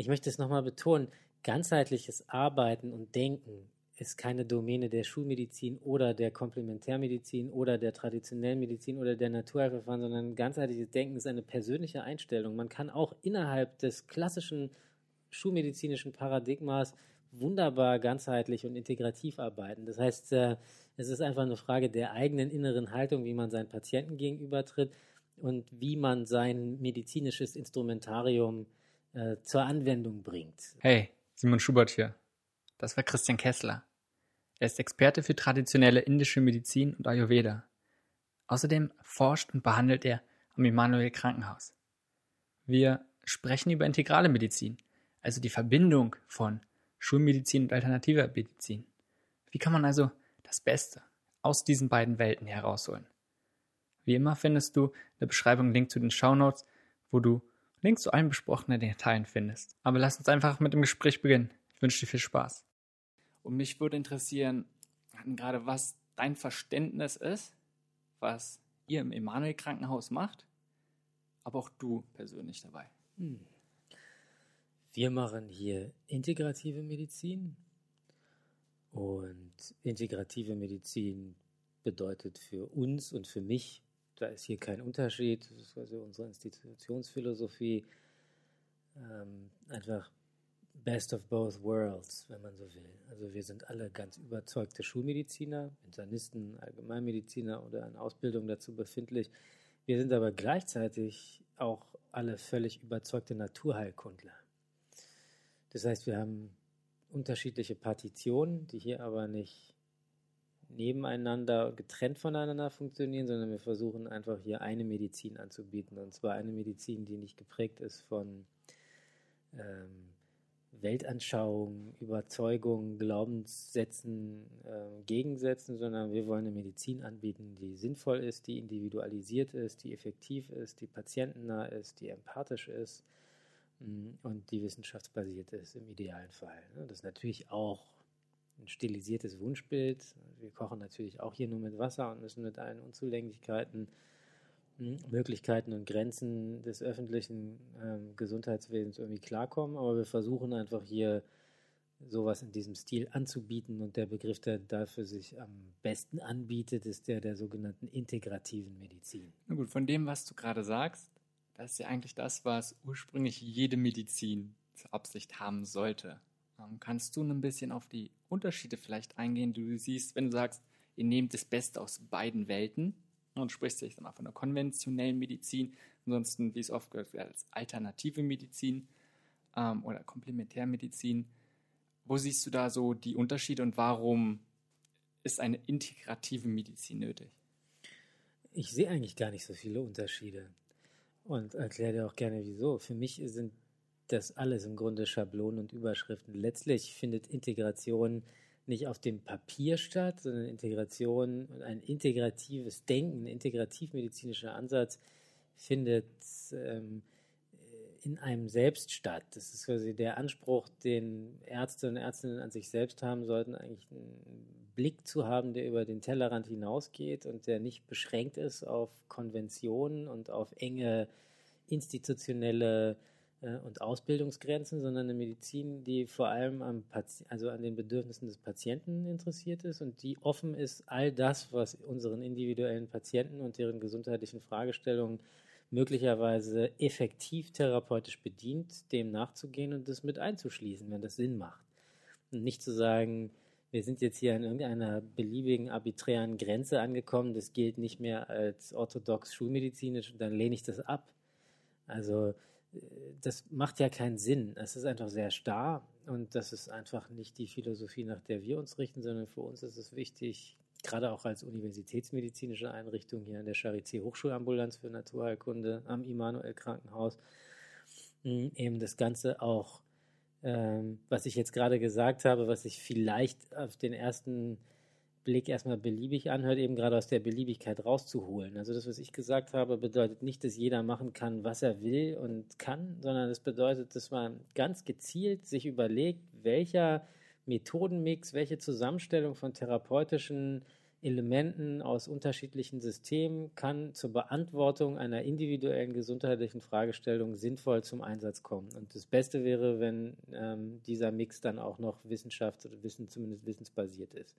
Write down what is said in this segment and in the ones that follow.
ich möchte es nochmal betonen, ganzheitliches Arbeiten und Denken ist keine Domäne der Schulmedizin oder der Komplementärmedizin oder der traditionellen Medizin oder der Naturheilverfahren, sondern ganzheitliches Denken ist eine persönliche Einstellung. Man kann auch innerhalb des klassischen schulmedizinischen Paradigmas wunderbar ganzheitlich und integrativ arbeiten. Das heißt, äh, es ist einfach eine Frage der eigenen inneren Haltung, wie man seinen Patienten gegenübertritt und wie man sein medizinisches Instrumentarium äh, zur Anwendung bringt. Hey, Simon Schubert hier. Das war Christian Kessler. Er ist Experte für traditionelle indische Medizin und Ayurveda. Außerdem forscht und behandelt er am Immanuel Krankenhaus. Wir sprechen über integrale Medizin, also die Verbindung von Schulmedizin und alternativer Medizin. Wie kann man also das Beste aus diesen beiden Welten herausholen? Wie immer findest du in der Beschreibung einen Link zu den Shownotes, wo du Links zu allen besprochenen Details findest. Aber lass uns einfach mit dem Gespräch beginnen. Ich wünsche dir viel Spaß. Und mich würde interessieren, gerade was dein Verständnis ist, was ihr im Emanuel Krankenhaus macht, aber auch du persönlich dabei. Hm. Wir machen hier integrative Medizin und integrative Medizin bedeutet für uns und für mich, da ist hier kein Unterschied, das ist also unsere Institutionsphilosophie, ähm, einfach Best of both worlds, wenn man so will. Also wir sind alle ganz überzeugte Schulmediziner, Internisten, Allgemeinmediziner oder in Ausbildung dazu befindlich. Wir sind aber gleichzeitig auch alle völlig überzeugte Naturheilkundler. Das heißt, wir haben unterschiedliche Partitionen, die hier aber nicht nebeneinander, getrennt voneinander funktionieren, sondern wir versuchen einfach hier eine Medizin anzubieten. Und zwar eine Medizin, die nicht geprägt ist von ähm, Weltanschauungen, Überzeugungen, Glaubenssätzen, äh, Gegensätzen, sondern wir wollen eine Medizin anbieten, die sinnvoll ist, die individualisiert ist, die effektiv ist, die patientennah ist, die empathisch ist mh, mm, und die wissenschaftsbasiert ist im idealen Fall. Das ist natürlich auch ein stilisiertes Wunschbild. Wir kochen natürlich auch hier nur mit Wasser und müssen mit allen Unzulänglichkeiten Möglichkeiten und Grenzen des öffentlichen ähm, Gesundheitswesens irgendwie klarkommen, aber wir versuchen einfach hier sowas in diesem Stil anzubieten und der Begriff, der dafür sich am besten anbietet, ist der der sogenannten integrativen Medizin. Na gut, von dem, was du gerade sagst, das ist ja eigentlich das, was ursprünglich jede Medizin zur Absicht haben sollte. Ähm, kannst du ein bisschen auf die Unterschiede vielleicht eingehen, die du siehst, wenn du sagst, ihr nehmt das Beste aus beiden Welten und sprichst ich sag mal, von der konventionellen Medizin, ansonsten, wie es oft gehört wird, als alternative Medizin ähm, oder Komplementärmedizin. Wo siehst du da so die Unterschiede und warum ist eine integrative Medizin nötig? Ich sehe eigentlich gar nicht so viele Unterschiede und erkläre dir auch gerne wieso. Für mich sind das alles im Grunde Schablonen und Überschriften. Letztlich findet Integration nicht auf dem Papier statt, sondern Integration und ein integratives Denken, ein integrativmedizinischer Ansatz findet ähm, in einem selbst statt. Das ist quasi der Anspruch, den Ärzte und Ärztinnen an sich selbst haben sollten, eigentlich einen Blick zu haben, der über den Tellerrand hinausgeht und der nicht beschränkt ist auf Konventionen und auf enge institutionelle und Ausbildungsgrenzen, sondern eine Medizin, die vor allem am also an den Bedürfnissen des Patienten interessiert ist und die offen ist, all das, was unseren individuellen Patienten und deren gesundheitlichen Fragestellungen möglicherweise effektiv therapeutisch bedient, dem nachzugehen und das mit einzuschließen, wenn das Sinn macht. Und nicht zu sagen, wir sind jetzt hier an irgendeiner beliebigen arbiträren Grenze angekommen, das gilt nicht mehr als orthodox schulmedizinisch, dann lehne ich das ab. Also das macht ja keinen Sinn. Es ist einfach sehr starr und das ist einfach nicht die Philosophie, nach der wir uns richten, sondern für uns ist es wichtig, gerade auch als universitätsmedizinische Einrichtung hier an der Charité Hochschulambulanz für Naturheilkunde am Immanuel Krankenhaus, hm, eben das Ganze auch, ähm, was ich jetzt gerade gesagt habe, was ich vielleicht auf den ersten Blick erstmal beliebig anhört, eben gerade aus der Beliebigkeit rauszuholen. Also das, was ich gesagt habe, bedeutet nicht, dass jeder machen kann, was er will und kann, sondern es das bedeutet, dass man ganz gezielt sich überlegt, welcher Methodenmix, welche Zusammenstellung von therapeutischen Elementen aus unterschiedlichen Systemen kann zur Beantwortung einer individuellen gesundheitlichen Fragestellung sinnvoll zum Einsatz kommen. Und das Beste wäre, wenn ähm, dieser Mix dann auch noch wissenschafts- oder Wissen, zumindest wissensbasiert ist.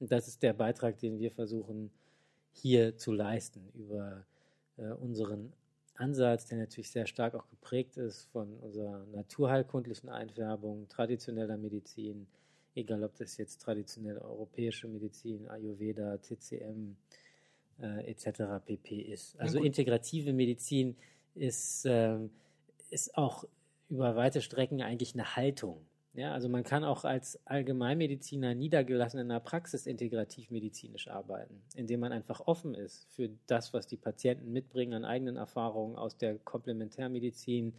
Und das ist der Beitrag, den wir versuchen hier zu leisten über äh, unseren Ansatz, der natürlich sehr stark auch geprägt ist von unserer naturheilkundlichen Einfärbung, traditioneller Medizin, egal ob das jetzt traditionelle europäische Medizin, Ayurveda, TCM äh, etc. pp. ist. Also integrative Medizin ist, äh, ist auch über weite Strecken eigentlich eine Haltung. Ja, also man kann auch als Allgemeinmediziner niedergelassen in der Praxis integrativ medizinisch arbeiten, indem man einfach offen ist für das, was die Patienten mitbringen an eigenen Erfahrungen aus der Komplementärmedizin,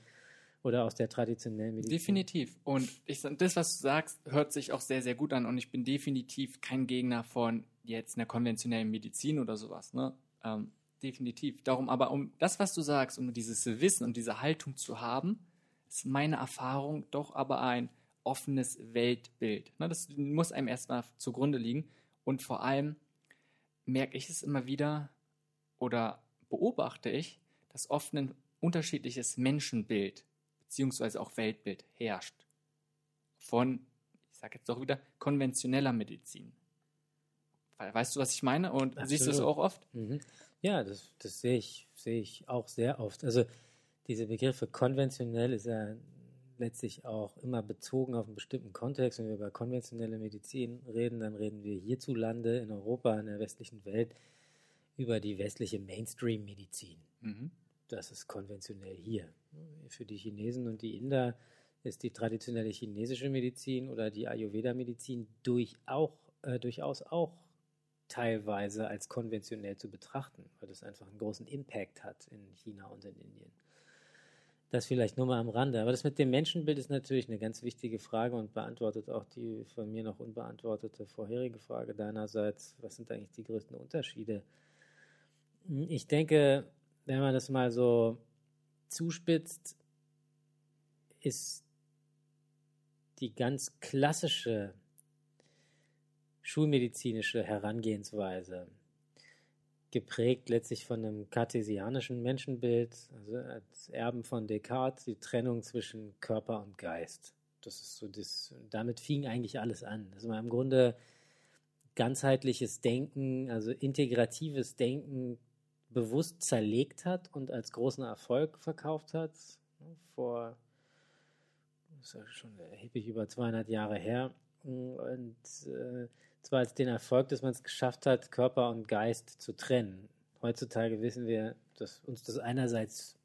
oder aus der traditionellen Medizin. Definitiv. Und ich, das, was du sagst, hört sich auch sehr, sehr gut an. Und ich bin definitiv kein Gegner von jetzt einer konventionellen Medizin oder sowas. Ne? Ähm, definitiv. Darum aber, um das, was du sagst, um dieses Wissen und diese Haltung zu haben, ist meine Erfahrung doch aber ein offenes Weltbild. Ne? Das muss einem erstmal zugrunde liegen. Und vor allem merke ich es immer wieder oder beobachte ich, dass oft ein unterschiedliches Menschenbild beziehungsweise auch Weltbild herrscht. Von, ich sage jetzt doch wieder, konventioneller Medizin. Weißt du, was ich meine? Und Absolut. siehst du das auch oft? Mhm. Ja, das, das sehe ich, sehe ich auch sehr oft. Also diese Begriffe konventionell ist ja letztlich auch immer bezogen auf einen bestimmten Kontext. Wenn wir über konventionelle Medizin reden, dann reden wir hierzulande in Europa, in der westlichen Welt, über die westliche Mainstream-Medizin. Mhm. Das ist konventionell hier. Für die Chinesen und die Inder ist die traditionelle chinesische Medizin oder die Ayurveda-Medizin durch äh, durchaus auch teilweise als konventionell zu betrachten, weil das einfach einen großen Impact hat in China und in Indien. Das vielleicht nur mal am Rande. Aber das mit dem Menschenbild ist natürlich eine ganz wichtige Frage und beantwortet auch die von mir noch unbeantwortete vorherige Frage deinerseits. Was sind eigentlich die größten Unterschiede? Ich denke, wenn man das mal so zuspitzt, ist die ganz klassische schulmedizinische Herangehensweise geprägt letztlich von einem kartesianischen Menschenbild, also als Erben von Descartes, die Trennung zwischen Körper und Geist. Das ist so das, damit fing eigentlich alles an. Man im Grunde ganzheitliches Denken, also integratives Denken bewusst zerlegt hat und als großen Erfolg verkauft hat. Vor, das ist ja schon erheblich über 200 Jahre her. Und äh, zwar als den Erfolg, dass man es geschafft hat, Körper und Geist zu trennen. Heutzutage wissen wir, dass uns das einerseits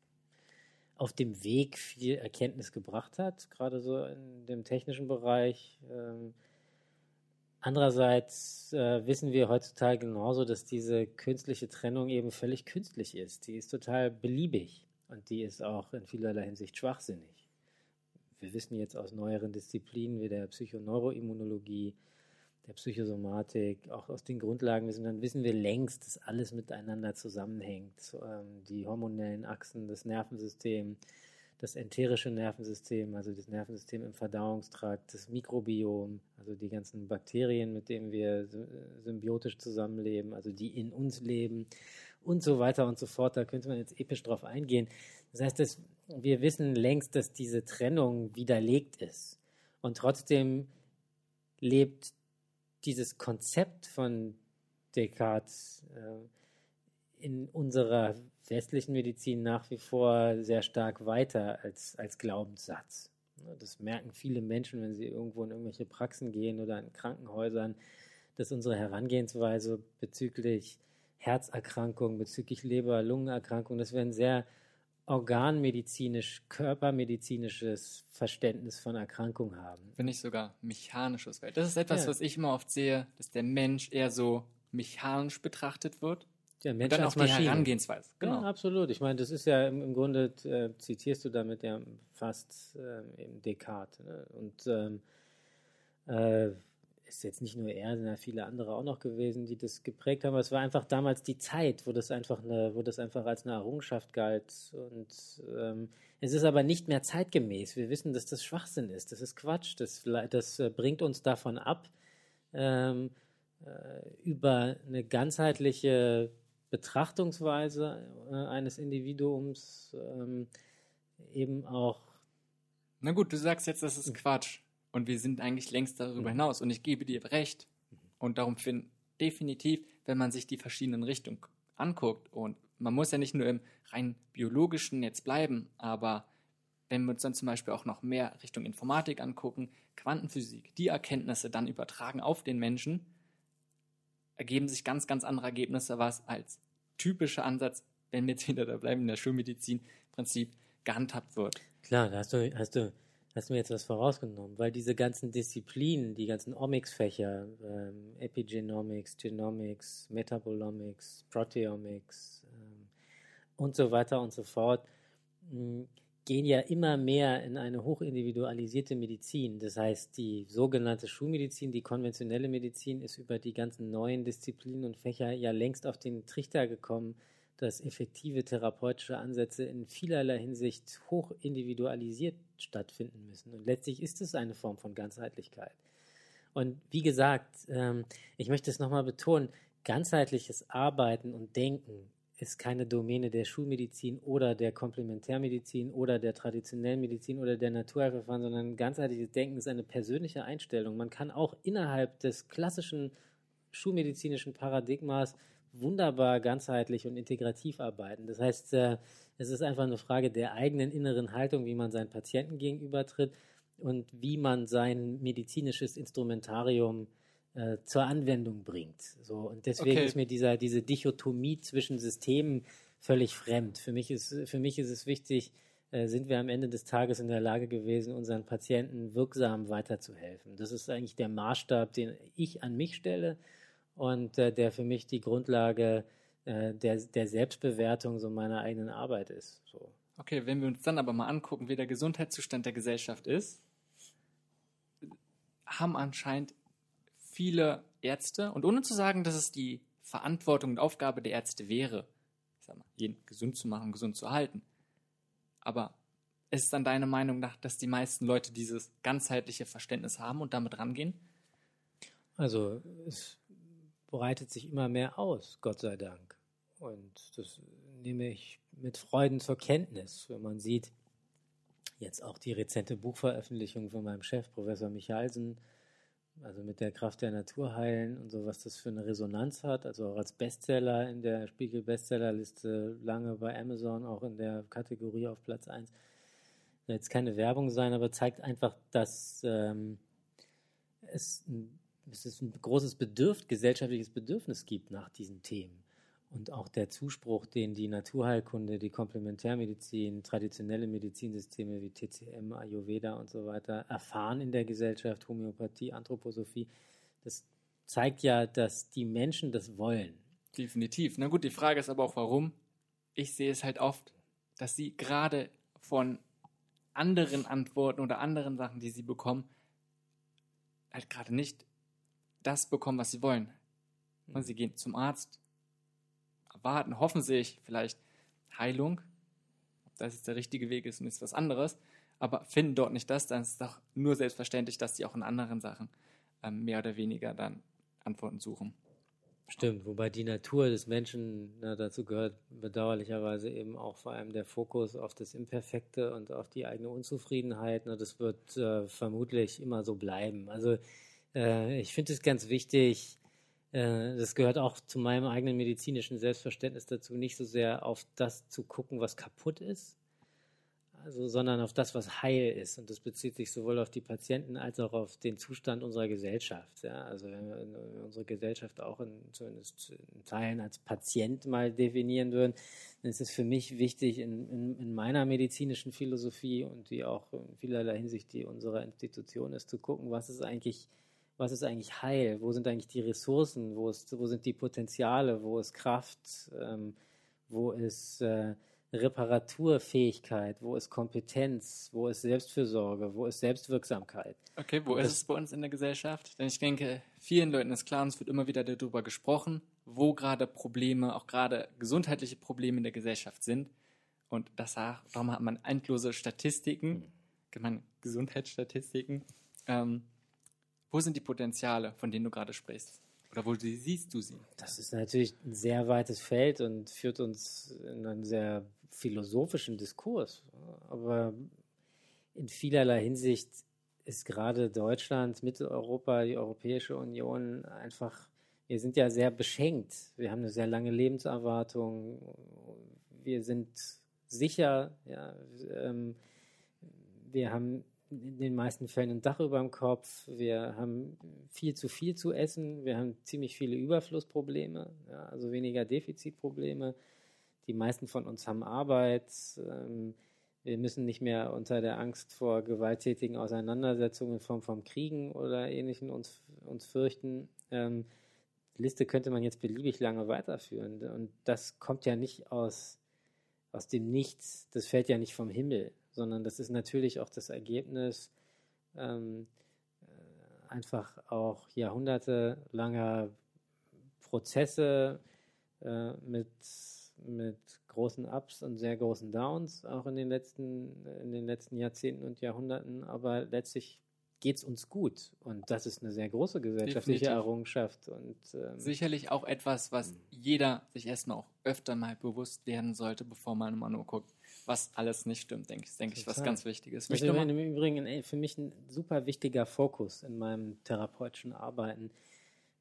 auf dem Weg viel Erkenntnis gebracht hat, gerade so in dem technischen Bereich. Ähm, Andererseits äh, wissen wir heutzutage genauso, dass diese künstliche Trennung eben völlig künstlich ist. Die ist total beliebig und die ist auch in vielerlei Hinsicht schwachsinnig. Wir wissen jetzt aus neueren Disziplinen wie der Psychoneuroimmunologie, der Psychosomatik, auch aus den Grundlagen wissen, dann wissen wir längst, dass alles miteinander zusammenhängt. Ähm, die hormonellen Achsen, das Nervensystem, das enterische Nervensystem, also das Nervensystem im Verdauungstrakt, das Mikrobiom, also die ganzen Bakterien, mit denen wir symbiotisch zusammenleben, also die in uns leben und so weiter und so fort. Da könnte man jetzt episch drauf eingehen. Das heißt, dass wir wissen längst, dass diese Trennung widerlegt ist. Und trotzdem lebt dieses Konzept von Descartes äh, in unserer westlichen Medizin nach wie vor sehr stark weiter als, als Glaubenssatz. Das merken viele Menschen, wenn sie irgendwo in irgendwelche Praxen gehen oder in Krankenhäusern, dass unsere Herangehensweise bezüglich Herzerkrankungen, bezüglich Leber-, Lungenerkrankungen, dass wir ein sehr organmedizinisch, körpermedizinisches Verständnis von Erkrankung haben. Wenn nicht sogar mechanisches. Das ist etwas, ja. was ich immer oft sehe, dass der Mensch eher so mechanisch betrachtet wird der Mensch und dann als auch die Herangehensweise. Genau. Ja, absolut. Ich meine, das ist ja im, im Grunde, äh, zitierst du damit ja fast äh, eben Descartes. Ne? Und ähm, äh, ist jetzt nicht nur er, sondern viele andere auch noch gewesen, die das geprägt haben. Aber es war einfach damals die Zeit, wo das einfach eine, wo das einfach als eine Errungenschaft galt. Und ähm, es ist aber nicht mehr zeitgemäß. Wir wissen, dass das Schwachsinn ist. Das ist Quatsch. Das, das äh, bringt uns davon ab, ähm, äh, über eine ganzheitliche Betrachtungsweise äh, eines Individuums ähm, eben auch. Na gut, du sagst jetzt, das ist Quatsch. Und wir sind eigentlich längst darüber mhm. hinaus. Und ich gebe dir recht. Und darum finde definitiv, wenn man sich die verschiedenen Richtungen anguckt und man muss ja nicht nur im rein biologischen jetzt bleiben, aber wenn wir uns dann zum Beispiel auch noch mehr Richtung Informatik angucken, Quantenphysik, die Erkenntnisse dann übertragen auf den Menschen, ergeben sich ganz, ganz andere Ergebnisse, was als typischer Ansatz, wenn wir jetzt wieder da bleiben, in der Schulmedizin Prinzip gehandhabt wird. Klar, da hast du, hast du, hast du mir jetzt was vorausgenommen, weil diese ganzen Disziplinen, die ganzen Omics-Fächer, ähm, Epigenomics, Genomics, Metabolomics, Proteomics ähm, und so weiter und so fort, mh, gehen ja immer mehr in eine hochindividualisierte Medizin. Das heißt, die sogenannte Schulmedizin, die konventionelle Medizin ist über die ganzen neuen Disziplinen und Fächer ja längst auf den Trichter gekommen, dass effektive therapeutische Ansätze in vielerlei Hinsicht hochindividualisiert stattfinden müssen. Und letztlich ist es eine Form von Ganzheitlichkeit. Und wie gesagt, ähm, ich möchte es nochmal betonen, ganzheitliches Arbeiten und Denken ist keine Domäne der Schulmedizin oder der Komplementärmedizin oder der traditionellen Medizin oder der Naturheilverfahren, sondern ganzheitliches Denken ist eine persönliche Einstellung. Man kann auch innerhalb des klassischen schulmedizinischen Paradigmas wunderbar ganzheitlich und integrativ arbeiten. Das heißt, äh, es ist einfach eine Frage der eigenen inneren Haltung, wie man seinen Patienten gegenübertritt und wie man sein medizinisches Instrumentarium äh, zur Anwendung bringt. So, und deswegen okay. ist mir dieser, diese Dichotomie zwischen Systemen völlig fremd. Für mich ist, für mich ist es wichtig, äh, sind wir am Ende des Tages in der Lage gewesen, unseren Patienten wirksam weiterzuhelfen. Das ist eigentlich der Maßstab, den ich an mich stelle und äh, der für mich die Grundlage äh, der, der Selbstbewertung so meiner eigenen Arbeit ist. So. Okay, wenn wir uns dann aber mal angucken, wie der Gesundheitszustand der Gesellschaft ist, haben anscheinend viele Ärzte, und ohne zu sagen, dass es die Verantwortung und Aufgabe der Ärzte wäre, mal, jeden gesund zu machen, gesund zu halten. Aber ist es dann deine Meinung nach, dass die meisten Leute dieses ganzheitliche Verständnis haben und damit rangehen? Also es breitet sich immer mehr aus, Gott sei Dank. Und das nehme ich mit Freuden zur Kenntnis, wenn man sieht, jetzt auch die rezente Buchveröffentlichung von meinem Chef, Professor Michalsen, also mit der Kraft der Natur heilen und so, was das für eine Resonanz hat. Also auch als Bestseller in der Spiegel Bestsellerliste, lange bei Amazon, auch in der Kategorie auf Platz 1. Soll jetzt keine Werbung sein, aber zeigt einfach, dass ähm, es, ein, es ist ein großes Bedürf gesellschaftliches Bedürfnis gibt nach diesen Themen. Und auch der Zuspruch, den die Naturheilkunde, die Komplementärmedizin, traditionelle Medizinsysteme wie TCM, Ayurveda und so weiter erfahren in der Gesellschaft, Homöopathie, Anthroposophie, das zeigt ja, dass die Menschen das wollen. Definitiv. Na gut, die Frage ist aber auch, warum. Ich sehe es halt oft, dass sie gerade von anderen Antworten oder anderen Sachen, die sie bekommen, halt gerade nicht das bekommen, was sie wollen. Und sie gehen zum Arzt, erwarten, hoffen sich vielleicht Heilung, ob das jetzt der richtige Weg ist und ist was anderes, aber finden dort nicht das, dann ist es doch nur selbstverständlich, dass sie auch in anderen Sachen ähm, mehr oder weniger dann Antworten suchen. Stimmt, wobei die Natur des Menschen, na, dazu gehört bedauerlicherweise eben auch vor allem der Fokus auf das Imperfekte und auf die eigene Unzufriedenheit. Na, das wird äh, vermutlich immer so bleiben. Also äh, ich finde es ganz wichtig, äh, das gehört auch zu meinem eigenen medizinischen Selbstverständnis dazu, nicht so sehr auf das zu gucken, was kaputt ist, also, sondern auf das, was heil ist. Und das bezieht sich sowohl auf die Patienten als auch auf den Zustand unserer Gesellschaft. Ja? Also wenn wir unsere Gesellschaft auch in, zumindest in Teilen als Patient mal definieren würden, dann ist es für mich wichtig, in, in, in meiner medizinischen Philosophie und die auch in vielerlei Hinsicht die unserer Institution ist, zu gucken, was ist eigentlich was ist eigentlich Heil, wo sind eigentlich die Ressourcen, wo, ist, wo sind die Potenziale, wo ist Kraft, ähm, wo ist äh, Reparaturfähigkeit, wo ist Kompetenz, wo ist Selbstfürsorge, wo ist Selbstwirksamkeit. Okay, wo das, ist es bei uns in der Gesellschaft? Denn ich denke, vielen Leuten ist klar, und es wird immer wieder darüber gesprochen, wo gerade Probleme, auch gerade gesundheitliche Probleme in der Gesellschaft sind. Und das, darum hat man endlose Statistiken, mhm. Gesundheitsstatistiken, ähm, wo sind die Potenziale, von denen du gerade sprichst? Oder wo siehst du sie? Das ist natürlich ein sehr weites Feld und führt uns in einen sehr philosophischen Diskurs. Aber in vielerlei Hinsicht ist gerade Deutschland, Mitteleuropa, die Europäische Union einfach, wir sind ja sehr beschenkt. Wir haben eine sehr lange Lebenserwartung. Wir sind sicher. Ja, ähm, wir haben in den meisten Fällen ein Dach über dem Kopf. Wir haben viel zu viel zu essen. Wir haben ziemlich viele Überflussprobleme, ja, also weniger Defizitprobleme. Die meisten von uns haben Arbeit. Ähm, wir müssen nicht mehr unter der Angst vor gewalttätigen Auseinandersetzungen in Form von Kriegen oder Ähnlichem uns, uns fürchten. Ähm, die Liste könnte man jetzt beliebig lange weiterführen. Und das kommt ja nicht aus, aus dem Nichts. Das fällt ja nicht vom Himmel sondern das ist natürlich auch das Ergebnis ähm, äh, einfach auch jahrhundertelanger Prozesse äh, mit, mit großen Ups und sehr großen Downs, auch in den letzten, in den letzten Jahrzehnten und Jahrhunderten, aber letztlich geht es uns gut. Und das ist eine sehr große gesellschaftliche Definitiv. Errungenschaft. Und, ähm, Sicherlich auch etwas, was jeder sich erstmal auch öfter mal bewusst werden sollte, bevor man mal nur guckt, was alles nicht stimmt, denke ich, denke ich, was ganz wichtig ist. Das ist im Übrigen für mich ein super wichtiger Fokus in meinem therapeutischen Arbeiten,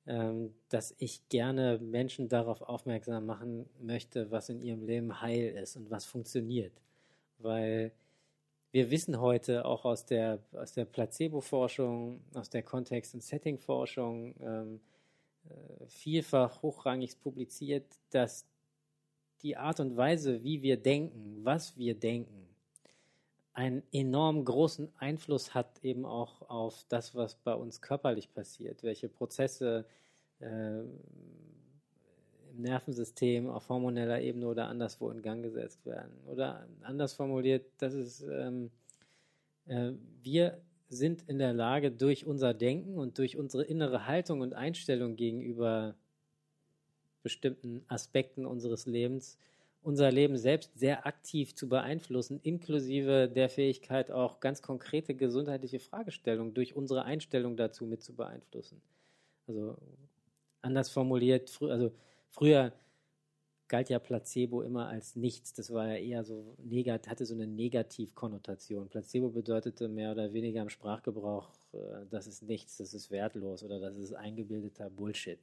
ähm, dass ich gerne Menschen darauf aufmerksam machen möchte, was in ihrem Leben heil ist und was funktioniert. Weil wir wissen heute auch aus der, aus der Placebo-Forschung, aus der Kontext- und Setting-Forschung, ähm, äh, vielfach hochrangig publiziert, dass die Art und Weise, wie wir denken, was wir denken, einen enorm großen Einfluss hat eben auch auf das, was bei uns körperlich passiert, welche Prozesse äh, im Nervensystem auf hormoneller Ebene oder anderswo in Gang gesetzt werden. Oder anders formuliert, das ist, ähm, äh, wir sind in der Lage, durch unser Denken und durch unsere innere Haltung und Einstellung gegenüber bestimmten Aspekten unseres Lebens unser Leben selbst sehr aktiv zu beeinflussen, inklusive der Fähigkeit, auch ganz konkrete gesundheitliche Fragestellungen durch unsere Einstellung dazu mit zu beeinflussen. Also anders formuliert, frü also früher galt ja Placebo immer als nichts. Das war ja eher so negat hatte so eine Negativkonnotation. Placebo bedeutete mehr oder weniger im Sprachgebrauch, äh, das ist nichts, das ist wertlos oder das ist eingebildeter Bullshit.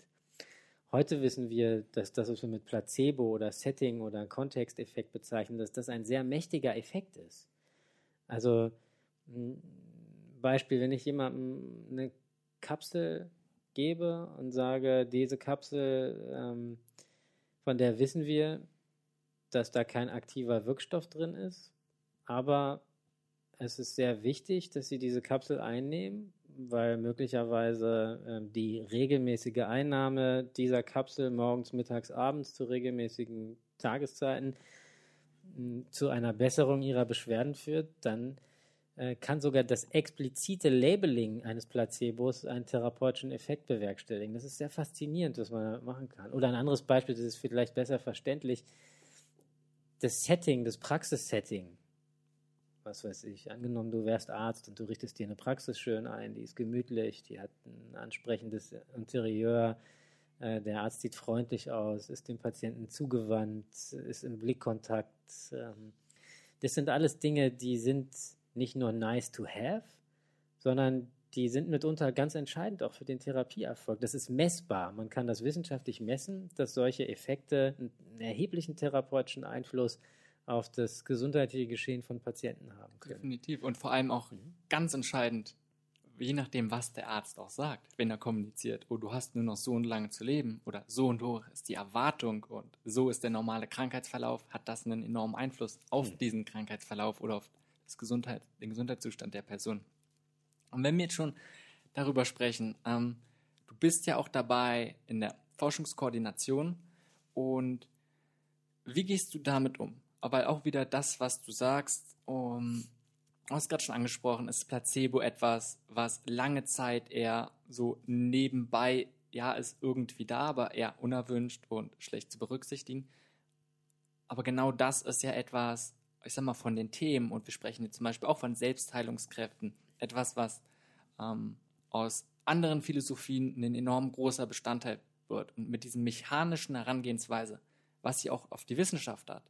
Heute wissen wir, dass das, was wir mit Placebo oder Setting oder Kontexteffekt bezeichnen, dass das ein sehr mächtiger Effekt ist. Also Beispiel, wenn ich jemandem eine Kapsel gebe und sage, diese Kapsel, ähm, von der wissen wir, dass da kein aktiver Wirkstoff drin ist, aber es ist sehr wichtig, dass Sie diese Kapsel einnehmen weil möglicherweise äh, die regelmäßige Einnahme dieser Kapsel morgens, mittags, abends zu regelmäßigen Tageszeiten mh, zu einer Besserung ihrer Beschwerden führt, dann äh, kann sogar das explizite Labeling eines Placebos einen therapeutischen Effekt bewerkstelligen. Das ist sehr faszinierend, was man machen kann. Oder ein anderes Beispiel, das ist vielleicht besser verständlich. Das Setting, das Praxissetting was weiß ich, angenommen, du wärst Arzt und du richtest dir eine Praxis schön ein, die ist gemütlich, die hat ein ansprechendes Interieur, äh, der Arzt sieht freundlich aus, ist dem Patienten zugewandt, ist im Blickkontakt. Ähm, das sind alles Dinge, die sind nicht nur nice to have, sondern die sind mitunter ganz entscheidend auch für den Therapieerfolg. Das ist messbar. Man kann das wissenschaftlich messen, dass solche Effekte einen erheblichen therapeutischen Einfluss haben auf das gesundheitliche Geschehen von Patienten haben können. Definitiv. Und vor allem auch mhm. ganz entscheidend, je nachdem, was der Arzt auch sagt, wenn er kommuniziert, oh, du hast nur noch so und lange zu leben oder so und so ist die Erwartung und so ist der normale Krankheitsverlauf, hat das einen enormen Einfluss auf mhm. diesen Krankheitsverlauf oder auf das Gesundheit, den Gesundheitszustand der Person. Und wenn wir jetzt schon darüber sprechen, ähm, du bist ja auch dabei in der Forschungskoordination und wie gehst du damit um? Aber auch wieder das, was du sagst, um, du hast gerade schon angesprochen, ist Placebo etwas, was lange Zeit eher so nebenbei, ja, ist irgendwie da, aber eher unerwünscht und schlecht zu berücksichtigen. Aber genau das ist ja etwas, ich sag mal, von den Themen, und wir sprechen jetzt zum Beispiel auch von Selbstheilungskräften, etwas, was ähm, aus anderen Philosophien ein enorm großer Bestandteil wird. Und mit diesem mechanischen Herangehensweise, was sie auch auf die Wissenschaft hat,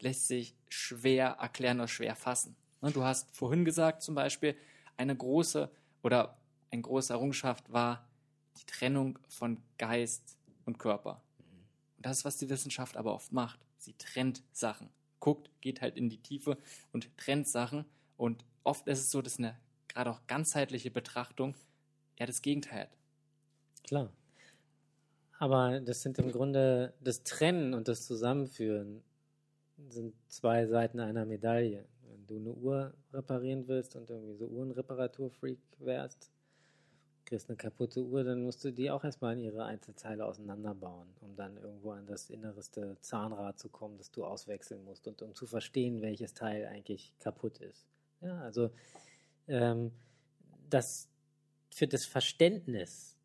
lässt sich schwer erklären oder schwer fassen. Ne, du hast vorhin gesagt zum Beispiel, eine große oder eine große Errungenschaft war die Trennung von Geist und Körper. Und das ist, was die Wissenschaft aber oft macht. Sie trennt Sachen. Guckt, geht halt in die Tiefe und trennt Sachen. Und oft ist es so, dass eine gerade auch ganzheitliche Betrachtung eher das Gegenteil hat. Klar. Aber das sind im Grunde das Trennen und das Zusammenführen sind zwei Seiten einer Medaille. Wenn du eine Uhr reparieren willst und irgendwie so Uhrenreparaturfreak wärst, kriegst eine kaputte Uhr, dann musst du die auch erstmal in ihre Einzelteile auseinanderbauen, um dann irgendwo an das innerste Zahnrad zu kommen, das du auswechseln musst und um zu verstehen, welches Teil eigentlich kaputt ist. Ja, also ähm, das für das Verständnis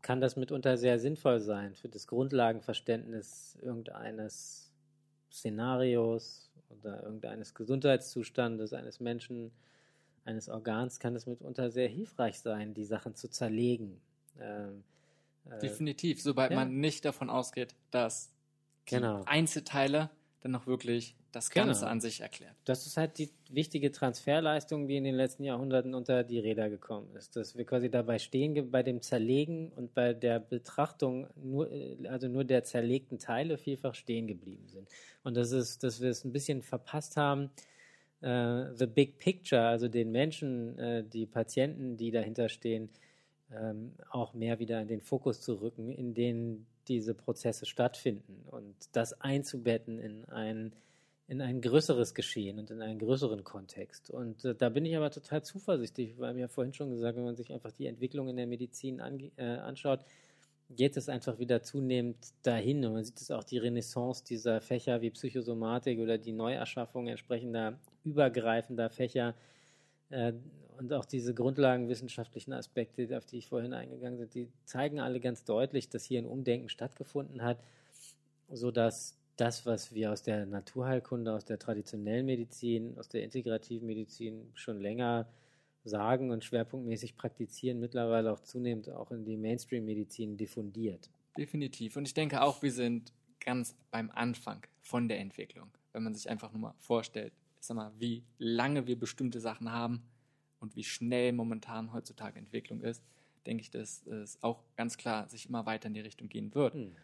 kann das mitunter sehr sinnvoll sein, für das Grundlagenverständnis irgendeines Szenarios oder irgendeines Gesundheitszustandes eines Menschen, eines Organs kann es mitunter sehr hilfreich sein, die Sachen zu zerlegen. Ähm, äh, Definitiv, sobald ja. man nicht davon ausgeht, dass genau. Einzelteile dann noch wirklich das Ganze genau. an sich erklärt. Das ist halt die wichtige Transferleistung, die in den letzten Jahrhunderten unter die Räder gekommen ist. Dass wir quasi dabei stehen, bei dem Zerlegen und bei der Betrachtung nur, äh, also nur der zerlegten Teile vielfach stehen geblieben sind. Und das ist, dass wir es ein bisschen verpasst haben, äh, the big picture, also den Menschen, äh, die Patienten, die dahinter stehen, ähm, auch mehr wieder in den Fokus zu rücken, in denen diese Prozesse stattfinden und das einzubetten in ein in ein größeres Geschehen und in einen größeren Kontext. Und äh, da bin ich aber total zuversichtlich, weil mir ja vorhin schon gesagt, wenn man sich einfach die Entwicklung in der Medizin äh, anschaut, geht es einfach wieder zunehmend dahin. Und man sieht es auch die Renaissance dieser Fächer wie Psychosomatik oder die Neuerschaffung entsprechender übergreifender Fächer äh, und auch diese grundlagenwissenschaftlichen Aspekte, auf die ich vorhin eingegangen bin, die zeigen alle ganz deutlich, dass hier ein Umdenken stattgefunden hat, sodass das, was wir aus der Naturheilkunde, aus der traditionellen Medizin, aus der integrativen Medizin schon länger sagen und schwerpunktmäßig praktizieren, mittlerweile auch zunehmend auch in die Mainstream-Medizin diffundiert. Definitiv. Und ich denke auch, wir sind ganz beim Anfang von der Entwicklung. Wenn man sich einfach nur mal vorstellt, sag mal, wie lange wir bestimmte Sachen haben und wie schnell momentan heutzutage Entwicklung ist, denke ich, dass es auch ganz klar sich immer weiter in die Richtung gehen wird. Hm.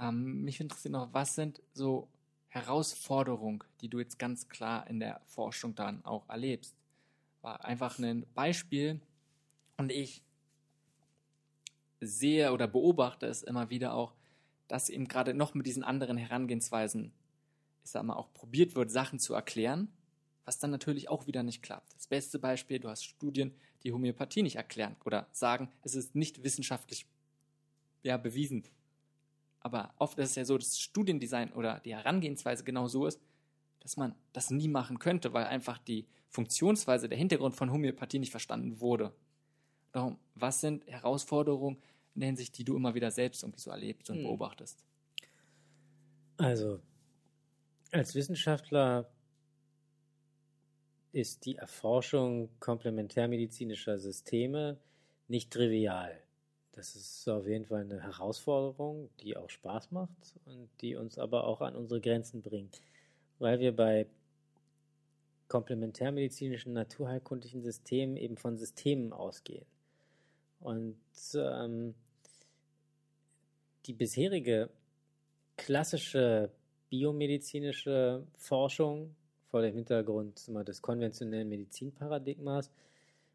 Ähm, mich interessiert noch, was sind so Herausforderungen, die du jetzt ganz klar in der Forschung dann auch erlebst? War einfach ein Beispiel und ich sehe oder beobachte es immer wieder auch, dass eben gerade noch mit diesen anderen Herangehensweisen, ich sag mal, auch probiert wird, Sachen zu erklären, was dann natürlich auch wieder nicht klappt. Das beste Beispiel, du hast Studien, die Homöopathie nicht erklären oder sagen, es ist nicht wissenschaftlich ja, bewiesen, aber oft ist es ja so, dass das Studiendesign oder die Herangehensweise genau so ist, dass man das nie machen könnte, weil einfach die Funktionsweise, der Hintergrund von Homöopathie nicht verstanden wurde. Darum, was sind Herausforderungen in der Hinsicht, die du immer wieder selbst irgendwie so erlebst und hm. beobachtest? Also, als Wissenschaftler ist die Erforschung komplementärmedizinischer Systeme nicht trivial. Das ist auf jeden Fall eine Herausforderung, die auch Spaß macht und die uns aber auch an unsere Grenzen bringt, weil wir bei komplementärmedizinischen, naturheilkundlichen Systemen eben von Systemen ausgehen. Und ähm, die bisherige klassische biomedizinische Forschung vor dem Hintergrund des konventionellen Medizinparadigmas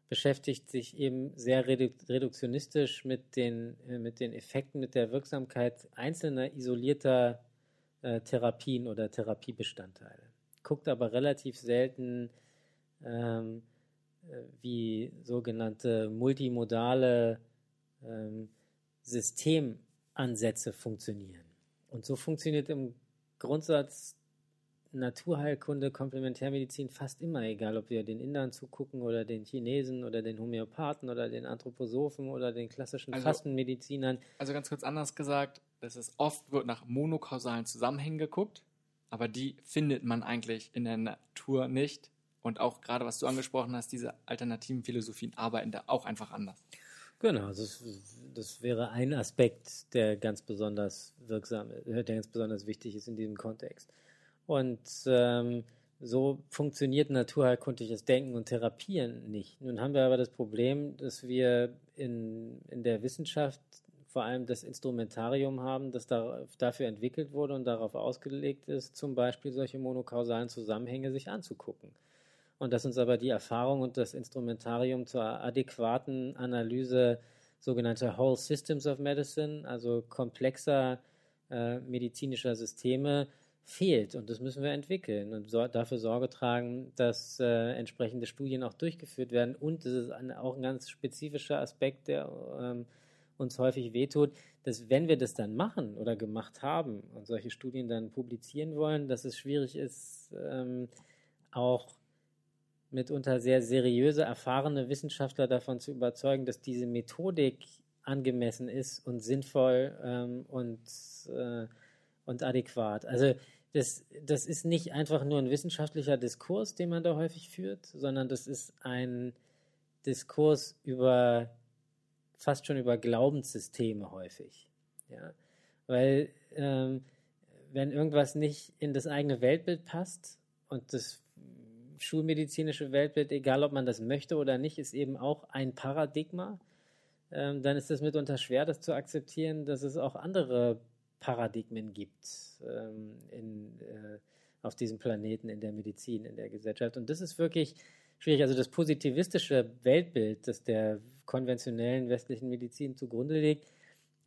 beschäftigt sich eben sehr reduktionistisch mit den, äh, mit den Effekten, mit der Wirksamkeit einzelner isolierter äh, Therapien oder Therapiebestandteile. Guckt aber relativ selten, ähm, äh, wie sogenannte multimodale ähm, Systemansätze funktionieren. Und so funktioniert im Grundsatz Naturheilkunde, Komplementärmedizin fast immer, egal ob wir den Indern zugucken oder den Chinesen oder den Homöopathen oder den Anthroposophen oder den klassischen also, Fastenmedizinern. Also ganz kurz anders gesagt, dass es oft wird nach monokausalen Zusammenhängen geguckt, aber die findet man eigentlich in der Natur nicht. Und auch gerade was du angesprochen hast, diese alternativen Philosophien arbeiten da auch einfach anders. Genau, das, das wäre ein Aspekt, der ganz besonders wirksam, der ganz besonders wichtig ist in diesem Kontext. Und ähm, so funktioniert naturheilkundliches Denken und Therapieren nicht. Nun haben wir aber das Problem, dass wir in, in der Wissenschaft vor allem das Instrumentarium haben, das da, dafür entwickelt wurde und darauf ausgelegt ist, zum Beispiel solche monokausalen Zusammenhänge sich anzugucken. Und dass uns aber die Erfahrung und das Instrumentarium zur adäquaten Analyse sogenannter Whole Systems of Medicine, also komplexer äh, medizinischer Systeme, fehlt. Und das müssen wir entwickeln und so, dafür Sorge tragen, dass äh, entsprechende Studien auch durchgeführt werden. Und das ist ein, auch ein ganz spezifischer Aspekt, der ähm, uns häufig wehtut, dass wenn wir das dann machen oder gemacht haben und solche Studien dann publizieren wollen, dass es schwierig ist, ähm, auch mitunter sehr seriöse, erfahrene Wissenschaftler davon zu überzeugen, dass diese Methodik angemessen ist und sinnvoll ähm, und, äh, und adäquat. Also das, das ist nicht einfach nur ein wissenschaftlicher Diskurs, den man da häufig führt, sondern das ist ein Diskurs über fast schon über Glaubenssysteme häufig. Ja? Weil ähm, wenn irgendwas nicht in das eigene Weltbild passt und das schulmedizinische Weltbild, egal ob man das möchte oder nicht, ist eben auch ein Paradigma, ähm, dann ist es mitunter schwer, das zu akzeptieren, dass es auch andere Paradigmen gibt ähm, in, äh, auf diesem Planeten, in der Medizin, in der Gesellschaft. Und das ist wirklich schwierig. Also das positivistische Weltbild, das der konventionellen westlichen Medizin zugrunde liegt,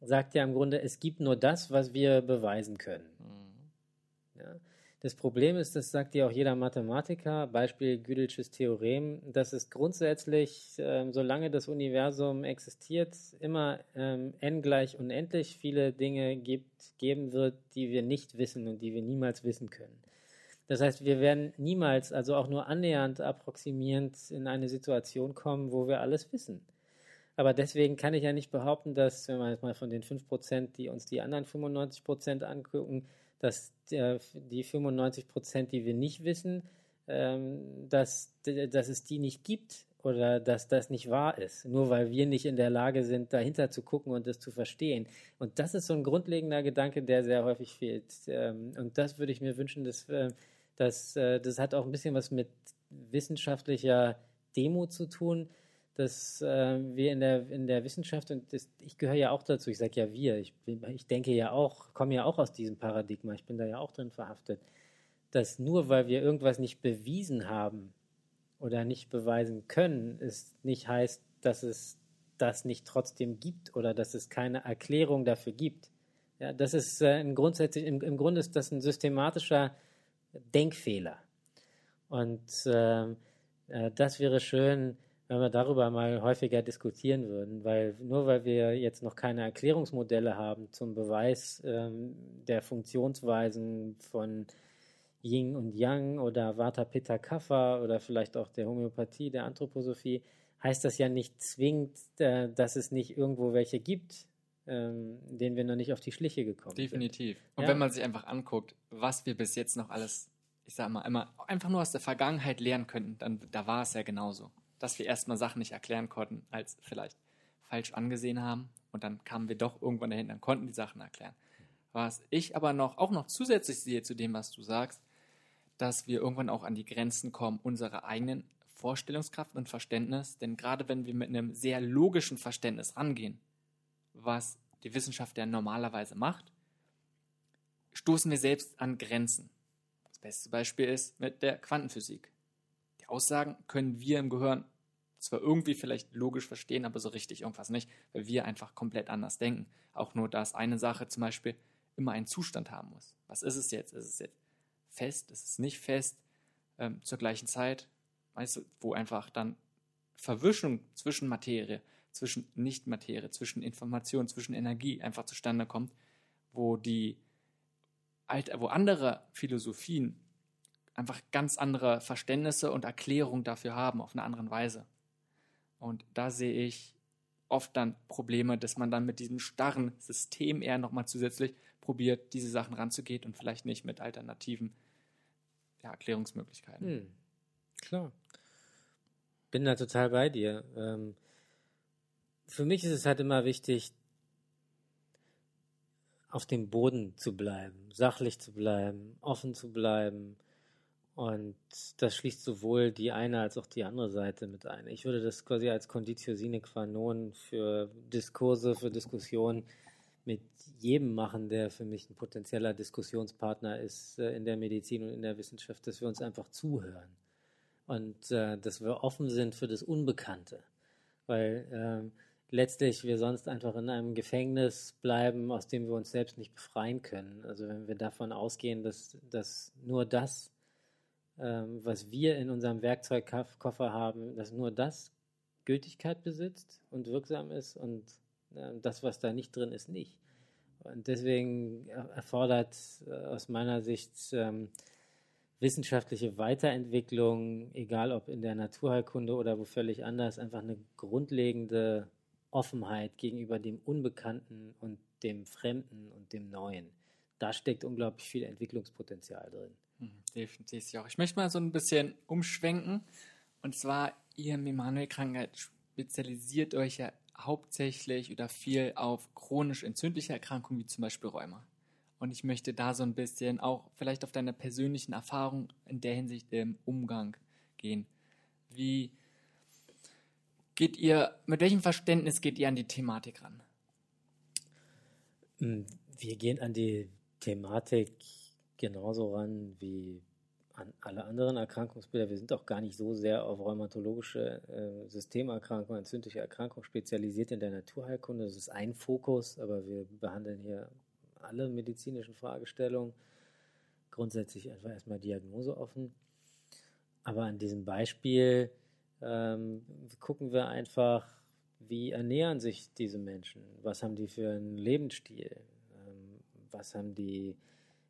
sagt ja im Grunde, es gibt nur das, was wir beweisen können. Mhm. Ja? Das Problem ist, das sagt ja auch jeder Mathematiker, Beispiel Gödel'sches Theorem, dass es grundsätzlich, ähm, solange das Universum existiert, immer ähm, n gleich unendlich viele Dinge gibt, geben wird, die wir nicht wissen und die wir niemals wissen können. Das heißt, wir werden niemals, also auch nur annähernd approximierend in eine Situation kommen, wo wir alles wissen. Aber deswegen kann ich ja nicht behaupten, dass, wenn wir jetzt mal von den 5%, die uns die anderen 95% angucken, dass die 95 Prozent, die wir nicht wissen, ähm, dass, dass es die nicht gibt oder dass das nicht wahr ist, nur weil wir nicht in der Lage sind, dahinter zu gucken und das zu verstehen. Und das ist so ein grundlegender Gedanke, der sehr häufig fehlt. Ähm, und das würde ich mir wünschen, dass, äh, dass äh, das hat auch ein bisschen was mit wissenschaftlicher Demo zu tun, dass äh, wir in der, in der Wissenschaft, und das, ich gehöre ja auch dazu, ich sage ja wir, ich, ich denke ja auch, komme ja auch aus diesem Paradigma, ich bin da ja auch drin verhaftet, dass nur weil wir irgendwas nicht bewiesen haben oder nicht beweisen können, es nicht heißt, dass es das nicht trotzdem gibt oder dass es keine Erklärung dafür gibt. Ja, das ist äh, ein grundsätzlich, im, im Grunde ist das ein systematischer Denkfehler. Und äh, äh, das wäre schön, wenn wir darüber mal häufiger diskutieren würden, weil nur weil wir jetzt noch keine Erklärungsmodelle haben zum Beweis ähm, der Funktionsweisen von Yin und Yang oder Vata Pitta Kapha oder vielleicht auch der Homöopathie, der Anthroposophie, heißt das ja nicht zwingend, äh, dass es nicht irgendwo welche gibt, ähm, denen wir noch nicht auf die Schliche gekommen Definitiv. sind. Und ja? wenn man sich einfach anguckt, was wir bis jetzt noch alles, ich sag mal, immer einfach nur aus der Vergangenheit lernen könnten, dann da war es ja genauso dass wir erstmal Sachen nicht erklären konnten, als vielleicht falsch angesehen haben. Und dann kamen wir doch irgendwann dahin, dann konnten die Sachen erklären. Was ich aber noch, auch noch zusätzlich sehe zu dem, was du sagst, dass wir irgendwann auch an die Grenzen kommen unserer eigenen Vorstellungskraft und Verständnis. Denn gerade wenn wir mit einem sehr logischen Verständnis rangehen, was die Wissenschaft ja normalerweise macht, stoßen wir selbst an Grenzen. Das beste Beispiel ist mit der Quantenphysik. Aussagen können wir im Gehirn zwar irgendwie vielleicht logisch verstehen, aber so richtig irgendwas nicht, weil wir einfach komplett anders denken. Auch nur, dass eine Sache zum Beispiel immer einen Zustand haben muss. Was ist es jetzt? Ist es jetzt fest? Ist es nicht fest? Ähm, zur gleichen Zeit, weißt du, wo einfach dann Verwischung zwischen Materie, zwischen Nicht-Materie, zwischen Information, zwischen Energie einfach zustande kommt, wo die wo andere Philosophien einfach ganz andere Verständnisse und Erklärungen dafür haben, auf eine andere Weise. Und da sehe ich oft dann Probleme, dass man dann mit diesem starren System eher nochmal zusätzlich probiert, diese Sachen ranzugehen und vielleicht nicht mit alternativen ja, Erklärungsmöglichkeiten. Hm, klar. Bin da total bei dir. Ähm, für mich ist es halt immer wichtig, auf dem Boden zu bleiben, sachlich zu bleiben, offen zu bleiben. Und das schließt sowohl die eine als auch die andere Seite mit ein. Ich würde das quasi als Conditio sine qua non für Diskurse, für Diskussionen mit jedem machen, der für mich ein potenzieller Diskussionspartner ist äh, in der Medizin und in der Wissenschaft, dass wir uns einfach zuhören und äh, dass wir offen sind für das Unbekannte. Weil ähm, letztlich wir sonst einfach in einem Gefängnis bleiben, aus dem wir uns selbst nicht befreien können. Also wenn wir davon ausgehen, dass, dass nur das, ähm, was wir in unserem Werkzeugkoffer haben, dass nur das Gültigkeit besitzt und wirksam ist und äh, das, was da nicht drin ist, nicht. Und deswegen erfordert äh, aus meiner Sicht ähm, wissenschaftliche Weiterentwicklung, egal ob in der Naturheilkunde oder wo völlig anders, einfach eine grundlegende Offenheit gegenüber dem Unbekannten und dem Fremden und dem Neuen. Da steckt unglaublich viel Entwicklungspotenzial drin. Mhm, definitiv auch. Ich möchte mal so ein bisschen umschwenken. Und zwar, ihr im Emanuel-Krankheit spezialisiert euch ja hauptsächlich oder viel auf chronisch entzündliche Erkrankungen wie zum Beispiel Rheuma. Und ich möchte da so ein bisschen auch vielleicht auf deine persönlichen Erfahrungen in der Hinsicht im Umgang gehen. Wie geht ihr, mit welchem Verständnis geht ihr an die Thematik ran? Hm, wir gehen an die Thematik genauso ran wie an alle anderen Erkrankungsbilder. Wir sind auch gar nicht so sehr auf rheumatologische äh, Systemerkrankungen, entzündliche Erkrankungen spezialisiert in der Naturheilkunde. Das ist ein Fokus, aber wir behandeln hier alle medizinischen Fragestellungen. Grundsätzlich einfach erstmal Diagnose offen. Aber an diesem Beispiel ähm, gucken wir einfach, wie ernähren sich diese Menschen? Was haben die für einen Lebensstil? Ähm, was haben die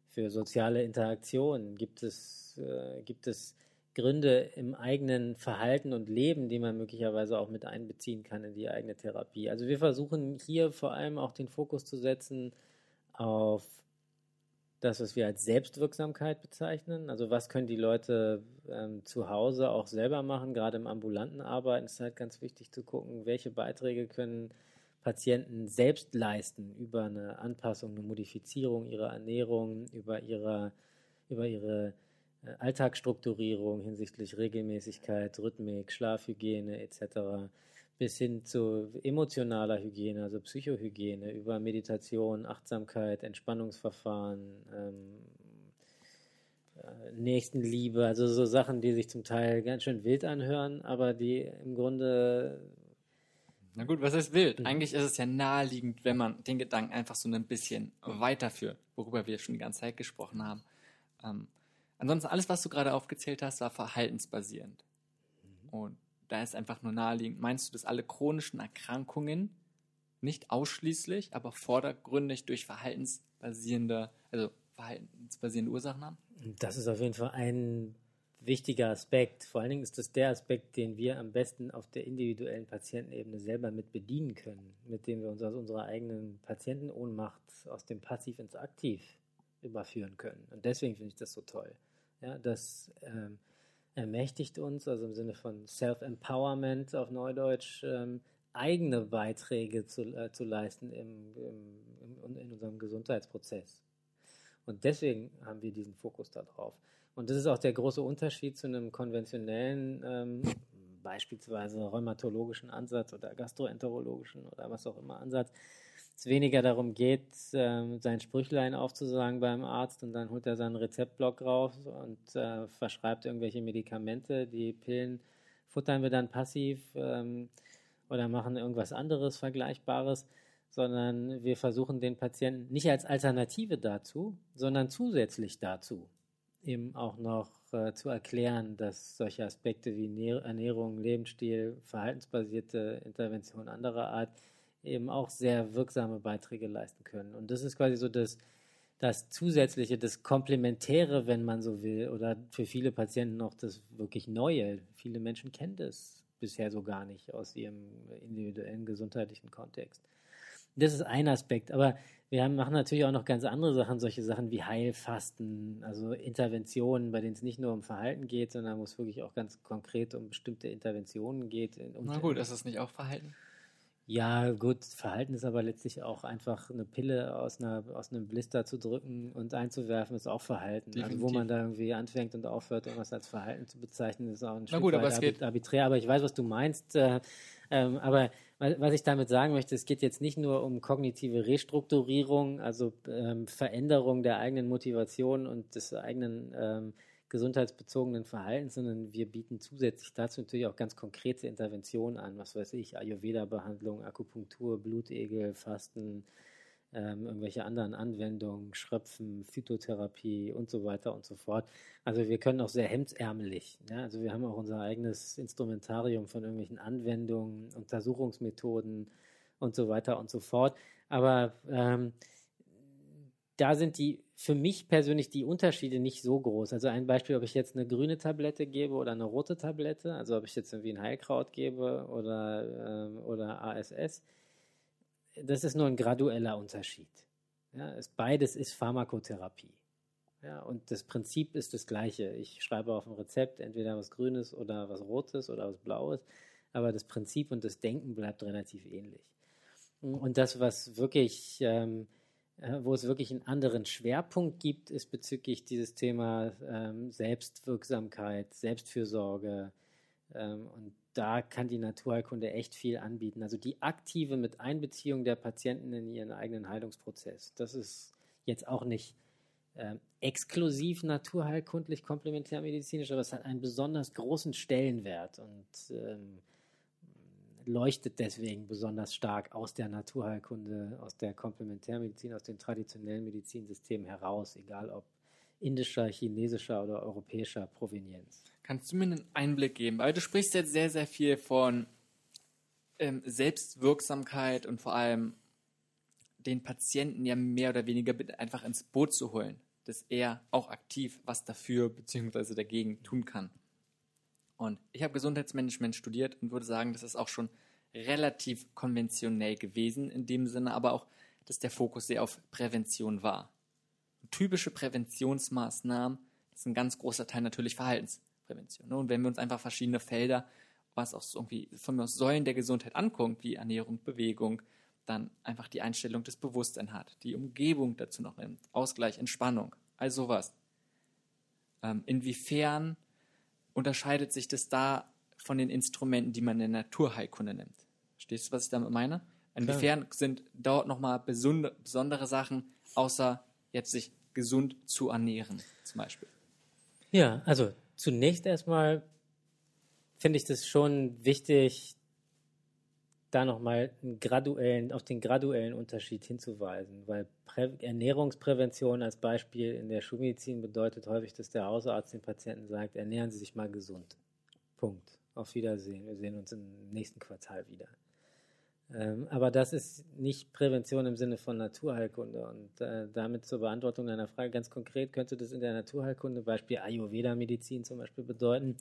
für soziale Interaktionen? Gibt es, äh, gibt es Gründe im eigenen Verhalten und Leben, die man möglicherweise auch mit einbeziehen kann in die eigene Therapie? Also wir versuchen hier vor allem auch den Fokus zu setzen auf das, was wir als Selbstwirksamkeit bezeichnen. Also was können die Leute ähm, zu Hause auch selber machen, gerade im ambulanten Arbeiten ist halt ganz wichtig zu gucken, welche Beiträge können Patienten selbst leisten über eine Anpassung, eine Modifizierung ihrer Ernährung, über ihre, über ihre äh, Alltagsstrukturierung hinsichtlich Regelmäßigkeit, Rhythmik, Schlafhygiene etc bis hin zu emotionaler Hygiene, also Psychohygiene, über Meditation, Achtsamkeit, Entspannungsverfahren, ähm, äh, Nächstenliebe, also so Sachen, die sich zum Teil ganz schön wild anhören, aber die im Grunde. Na gut, was heißt wild? Mhm. Eigentlich ist es ja naheliegend, wenn man den Gedanken einfach so ein bisschen weiterführt, worüber wir schon die ganze Zeit gesprochen haben. Ähm, ansonsten, alles, was du gerade aufgezählt hast, war verhaltensbasierend. Mhm. Und da ist einfach nur naheliegend. Meinst du, dass alle chronischen Erkrankungen nicht ausschließlich, aber vordergründig durch verhaltensbasierende, also verhaltensbasierende Ursachen haben? Das ist auf jeden Fall ein wichtiger Aspekt. Vor allen Dingen ist das der Aspekt, den wir am besten auf der individuellen Patientenebene selber mit bedienen können, mit dem wir uns aus unserer eigenen Patientenohnmacht aus dem Passiv ins Aktiv überführen können. Und deswegen finde ich das so toll. Ja, dass ähm, ermächtigt uns, also im Sinne von Self-Empowerment auf Neudeutsch, ähm, eigene Beiträge zu, äh, zu leisten im, im, im, in unserem Gesundheitsprozess. Und deswegen haben wir diesen Fokus darauf. Und das ist auch der große Unterschied zu einem konventionellen, ähm, beispielsweise rheumatologischen Ansatz oder gastroenterologischen oder was auch immer Ansatz, es weniger darum geht, äh, sein Sprüchlein aufzusagen beim Arzt und dann holt er seinen Rezeptblock raus und äh, verschreibt irgendwelche Medikamente. Die Pillen futtern wir dann passiv ähm, oder machen irgendwas anderes Vergleichbares, sondern wir versuchen den Patienten nicht als Alternative dazu, sondern zusätzlich dazu eben auch noch äh, zu erklären, dass solche Aspekte wie Ernährung, Lebensstil, verhaltensbasierte Intervention anderer Art eben auch sehr wirksame Beiträge leisten können. Und das ist quasi so das, das Zusätzliche, das Komplementäre, wenn man so will, oder für viele Patienten noch das wirklich Neue. Viele Menschen kennen das bisher so gar nicht aus ihrem individuellen gesundheitlichen Kontext. Das ist ein Aspekt, aber wir haben, machen natürlich auch noch ganz andere Sachen, solche Sachen wie Heilfasten, also Interventionen, bei denen es nicht nur um Verhalten geht, sondern wo es wirklich auch ganz konkret um bestimmte Interventionen geht. Um Na gut, ist das nicht auch Verhalten? Ja, gut, Verhalten ist aber letztlich auch einfach eine Pille aus, einer, aus einem Blister zu drücken und einzuwerfen, ist auch Verhalten. Definitiv. Also wo man da irgendwie anfängt und aufhört, irgendwas als Verhalten zu bezeichnen, ist auch ein Na Stück gut, aber weit es geht- arbiträr. Aber ich weiß, was du meinst. Äh, ähm, aber wa- was ich damit sagen möchte, es geht jetzt nicht nur um kognitive Restrukturierung, also ähm, Veränderung der eigenen Motivation und des eigenen ähm, gesundheitsbezogenen Verhaltens, sondern wir bieten zusätzlich dazu natürlich auch ganz konkrete Interventionen an, was weiß ich, Ayurveda-Behandlung, Akupunktur, Blutegel, Fasten, ähm, irgendwelche anderen Anwendungen, Schröpfen, Phytotherapie und so weiter und so fort. Also wir können auch sehr hemdsärmelig. Ja? Also wir haben auch unser eigenes Instrumentarium von irgendwelchen Anwendungen, Untersuchungsmethoden und so weiter und so fort. Aber ähm, da sind die für mich persönlich die Unterschiede nicht so groß. Also ein Beispiel, ob ich jetzt eine grüne Tablette gebe oder eine rote Tablette, also ob ich jetzt irgendwie ein Heilkraut gebe oder, ähm, oder ASS, das ist nur ein gradueller Unterschied. Ja, es, beides ist Pharmakotherapie. Ja, und das Prinzip ist das gleiche. Ich schreibe auf dem Rezept entweder was Grünes oder was Rotes oder was Blaues, aber das Prinzip und das Denken bleibt relativ ähnlich. Und das, was wirklich, ähm, äh, wo es wirklich einen anderen Schwerpunkt gibt, ist bezüglich dieses Thema ähm, Selbstwirksamkeit, Selbstfürsorge. Ähm, und da kann die Naturheilkunde echt viel anbieten. Also die aktive mit Einbeziehung der Patienten in ihren eigenen Heilungsprozess. Das ist jetzt auch nicht ähm, exklusiv naturheilkundlich komplementärmedizinisch, aber es hat einen besonders großen Stellenwert und ähm, leuchtet deswegen besonders stark aus der Naturheilkunde, aus der Komplementärmedizin, aus den traditionellen Medizinsystemen heraus, egal ob indischer, chinesischer oder europäischer Provenienz. Kannst du mir einen Einblick geben? Weil du sprichst jetzt sehr, sehr viel von ähm, Selbstwirksamkeit und vor allem den Patienten ja mehr oder weniger einfach ins Boot zu holen, dass er auch aktiv was dafür bzw. dagegen tun kann. Und ich habe Gesundheitsmanagement studiert und würde sagen, das ist auch schon relativ konventionell gewesen, in dem Sinne aber auch, dass der Fokus sehr auf Prävention war. Typische Präventionsmaßnahmen ist ein ganz großer Teil natürlich Verhaltensprävention. Ne? Und wenn wir uns einfach verschiedene Felder, was auch so irgendwie von mir aus Säulen der Gesundheit anguckt, wie Ernährung, Bewegung, dann einfach die Einstellung des Bewusstseins hat, die Umgebung dazu noch nimmt, Ausgleich, Entspannung, all sowas. Ähm, inwiefern unterscheidet sich das da von den Instrumenten, die man in der Naturheilkunde nimmt? Verstehst du, was ich damit meine? Inwiefern sind dort nochmal besondere Sachen, außer jetzt sich gesund zu ernähren, zum Beispiel? Ja, also zunächst erstmal finde ich das schon wichtig, da nochmal graduellen, auf den graduellen Unterschied hinzuweisen, weil Prä Ernährungsprävention als Beispiel in der Schulmedizin bedeutet häufig, dass der Hausarzt den Patienten sagt, ernähren Sie sich mal gesund. Punkt. Auf Wiedersehen. Wir sehen uns im nächsten Quartal wieder. Ähm, aber das ist nicht Prävention im Sinne von Naturheilkunde. Und äh, damit zur Beantwortung deiner Frage ganz konkret könnte das in der Naturheilkunde, Beispiel Ayurveda-Medizin zum Beispiel, bedeuten,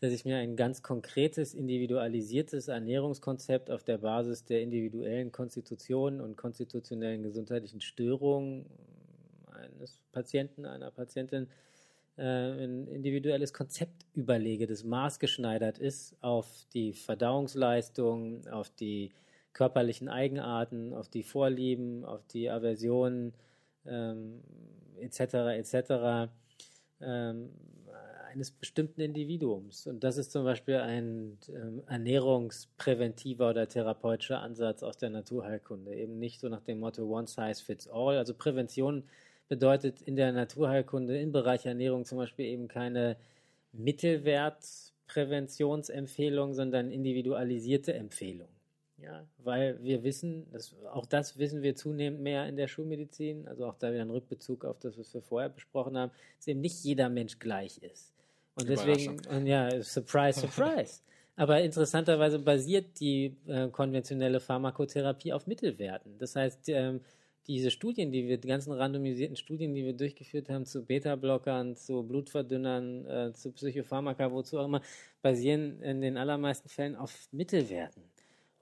dass ich mir ein ganz konkretes, individualisiertes Ernährungskonzept auf der Basis der individuellen Konstitution und konstitutionellen gesundheitlichen Störungen eines Patienten, einer Patientin, äh, ein individuelles Konzept überlege, das maßgeschneidert ist auf die Verdauungsleistung, auf die körperlichen Eigenarten, auf die Vorlieben, auf die Aversionen ähm, etc. etc. Ähm, eines bestimmten Individuums. Und das ist zum Beispiel ein ähm, ernährungspräventiver oder therapeutischer Ansatz aus der Naturheilkunde. Eben nicht so nach dem Motto One Size Fits All. Also Prävention bedeutet in der Naturheilkunde im Bereich Ernährung zum Beispiel eben keine Mittelwertpräventionsempfehlung, sondern individualisierte Empfehlung. Ja, weil wir wissen, das, auch das wissen wir zunehmend mehr in der Schulmedizin, also auch da wieder ein Rückbezug auf das, was wir vorher besprochen haben, dass eben nicht jeder Mensch gleich ist. Und deswegen, und ja, surprise, surprise. Aber interessanterweise basiert die äh, konventionelle Pharmakotherapie auf Mittelwerten. Das heißt, ähm, diese Studien, die wir, die ganzen randomisierten Studien, die wir durchgeführt haben zu Beta-Blockern, zu Blutverdünnern, äh, zu Psychopharmaka, wozu auch immer, basieren in den allermeisten Fällen auf Mittelwerten.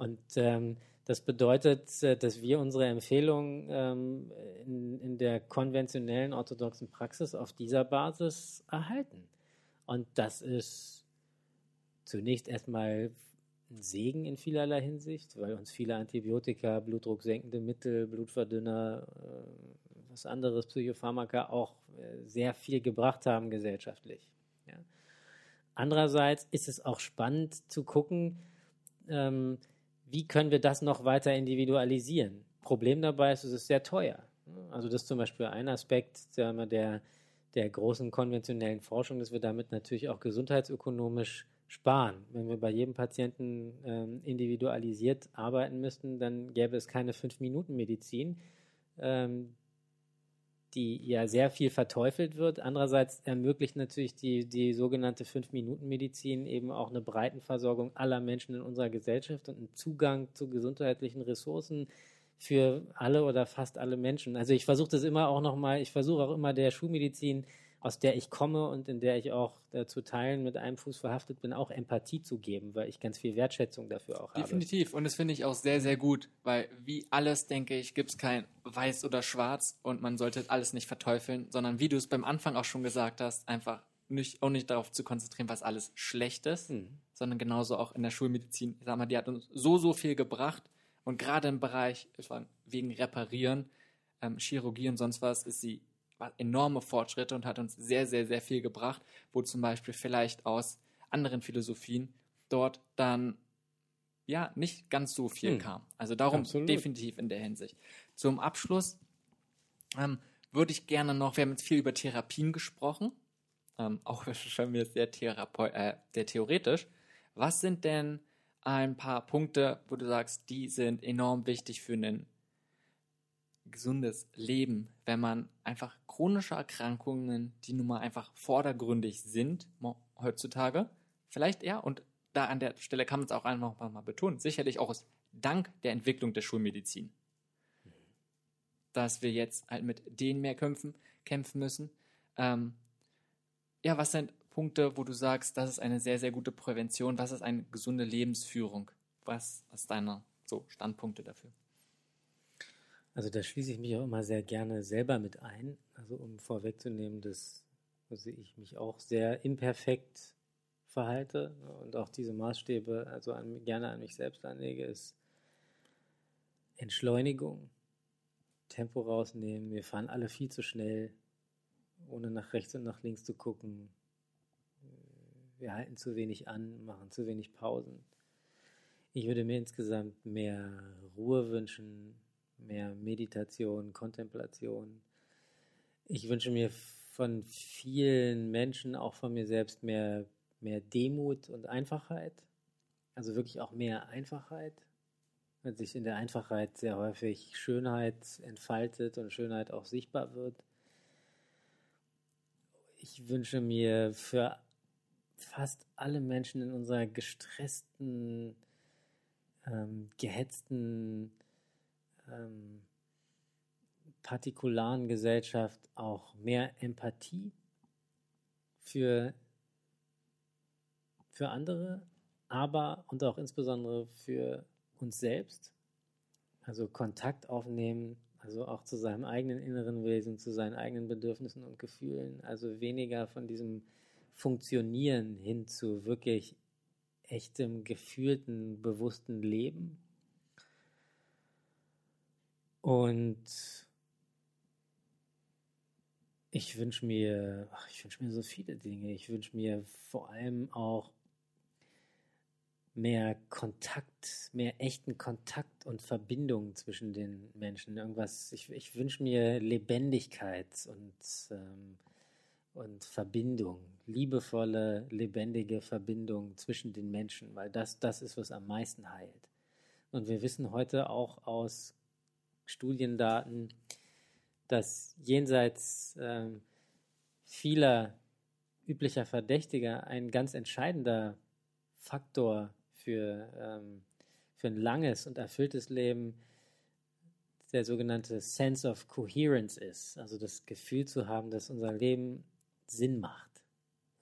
Und ähm, das bedeutet, äh, dass wir unsere Empfehlungen ähm, in, in der konventionellen orthodoxen Praxis auf dieser Basis erhalten. Und das ist zunächst erstmal ein Segen in vielerlei Hinsicht, weil uns viele Antibiotika, blutdrucksenkende Mittel, Blutverdünner, äh, was anderes, Psychopharmaka auch äh, sehr viel gebracht haben gesellschaftlich. Ja. Andererseits ist es auch spannend zu gucken, ähm, wie können wir das noch weiter individualisieren. Problem dabei ist, es ist sehr teuer. Also das ist zum Beispiel ein Aspekt der, der, der großen konventionellen Forschung, dass wir damit natürlich auch gesundheitsökonomisch sparen. Wenn wir bei jedem Patienten ähm, individualisiert arbeiten müssten, dann gäbe es keine Fünf-Minuten-Medizin, ähm, die ja sehr viel verteufelt wird. Andererseits ermöglicht natürlich die, die sogenannte Fünf-Minuten-Medizin eben auch eine Breitenversorgung aller Menschen in unserer Gesellschaft und einen Zugang zu gesundheitlichen Ressourcen für alle oder fast alle Menschen. Also ich versuche das immer auch nochmal, ich versuche auch immer der Schulmedizin aus der ich komme und in der ich auch äh, zu Teilen mit einem Fuß verhaftet bin, auch Empathie zu geben, weil ich ganz viel Wertschätzung dafür auch Definitiv. habe. Definitiv. Und das finde ich auch sehr, sehr gut, weil wie alles, denke ich, gibt es kein Weiß oder Schwarz und man sollte alles nicht verteufeln, sondern wie du es beim Anfang auch schon gesagt hast, einfach nicht, auch nicht darauf zu konzentrieren, was alles schlecht ist, mhm. sondern genauso auch in der Schulmedizin. Ich sag mal, die hat uns so, so viel gebracht und gerade im Bereich, wegen Reparieren, ähm, Chirurgie und sonst was, ist sie enorme Fortschritte und hat uns sehr, sehr, sehr viel gebracht, wo zum Beispiel vielleicht aus anderen Philosophien dort dann ja nicht ganz so viel hm. kam. Also darum Absolut. definitiv in der Hinsicht. Zum Abschluss ähm, würde ich gerne noch, wir haben jetzt viel über Therapien gesprochen, ähm, auch schon mir sehr, äh, sehr theoretisch. Was sind denn ein paar Punkte, wo du sagst, die sind enorm wichtig für einen gesundes Leben, wenn man einfach chronische Erkrankungen, die nun mal einfach vordergründig sind heutzutage, vielleicht ja, und da an der Stelle kann man es auch einfach mal betonen, sicherlich auch ist dank der Entwicklung der Schulmedizin, dass wir jetzt halt mit denen mehr kämpfen, kämpfen müssen. Ähm, ja, was sind Punkte, wo du sagst, das ist eine sehr, sehr gute Prävention, was ist eine gesunde Lebensführung? Was ist deine so Standpunkte dafür? Also da schließe ich mich auch immer sehr gerne selber mit ein. Also um vorwegzunehmen, dass ich mich auch sehr imperfekt verhalte und auch diese Maßstäbe also an, gerne an mich selbst anlege, ist Entschleunigung, Tempo rausnehmen. Wir fahren alle viel zu schnell, ohne nach rechts und nach links zu gucken. Wir halten zu wenig an, machen zu wenig Pausen. Ich würde mir insgesamt mehr Ruhe wünschen, mehr Meditation, Kontemplation. Ich wünsche mir von vielen Menschen, auch von mir selbst, mehr, mehr Demut und Einfachheit. Also wirklich auch mehr Einfachheit, wenn sich in der Einfachheit sehr häufig Schönheit entfaltet und Schönheit auch sichtbar wird. Ich wünsche mir für fast alle Menschen in unserer gestressten, ähm, gehetzten, ähm, partikularen Gesellschaft auch mehr Empathie für, für andere, aber und auch insbesondere für uns selbst. Also Kontakt aufnehmen, also auch zu seinem eigenen inneren Wesen, zu seinen eigenen Bedürfnissen und Gefühlen. Also weniger von diesem Funktionieren hin zu wirklich echtem, gefühlten, bewussten Leben und ich wünsche mir, ach, ich wünsche mir so viele Dinge. Ich wünsche mir vor allem auch mehr Kontakt, mehr echten Kontakt und Verbindung zwischen den Menschen. Irgendwas, ich, ich wünsche mir Lebendigkeit und, ähm, und Verbindung, liebevolle, lebendige Verbindung zwischen den Menschen, weil das, das ist, was am meisten heilt. Und wir wissen heute auch aus Studiendaten, dass jenseits ähm, vieler üblicher Verdächtiger ein ganz entscheidender Faktor für, ähm, für ein langes und erfülltes Leben der sogenannte Sense of Coherence ist, also das Gefühl zu haben, dass unser Leben Sinn macht.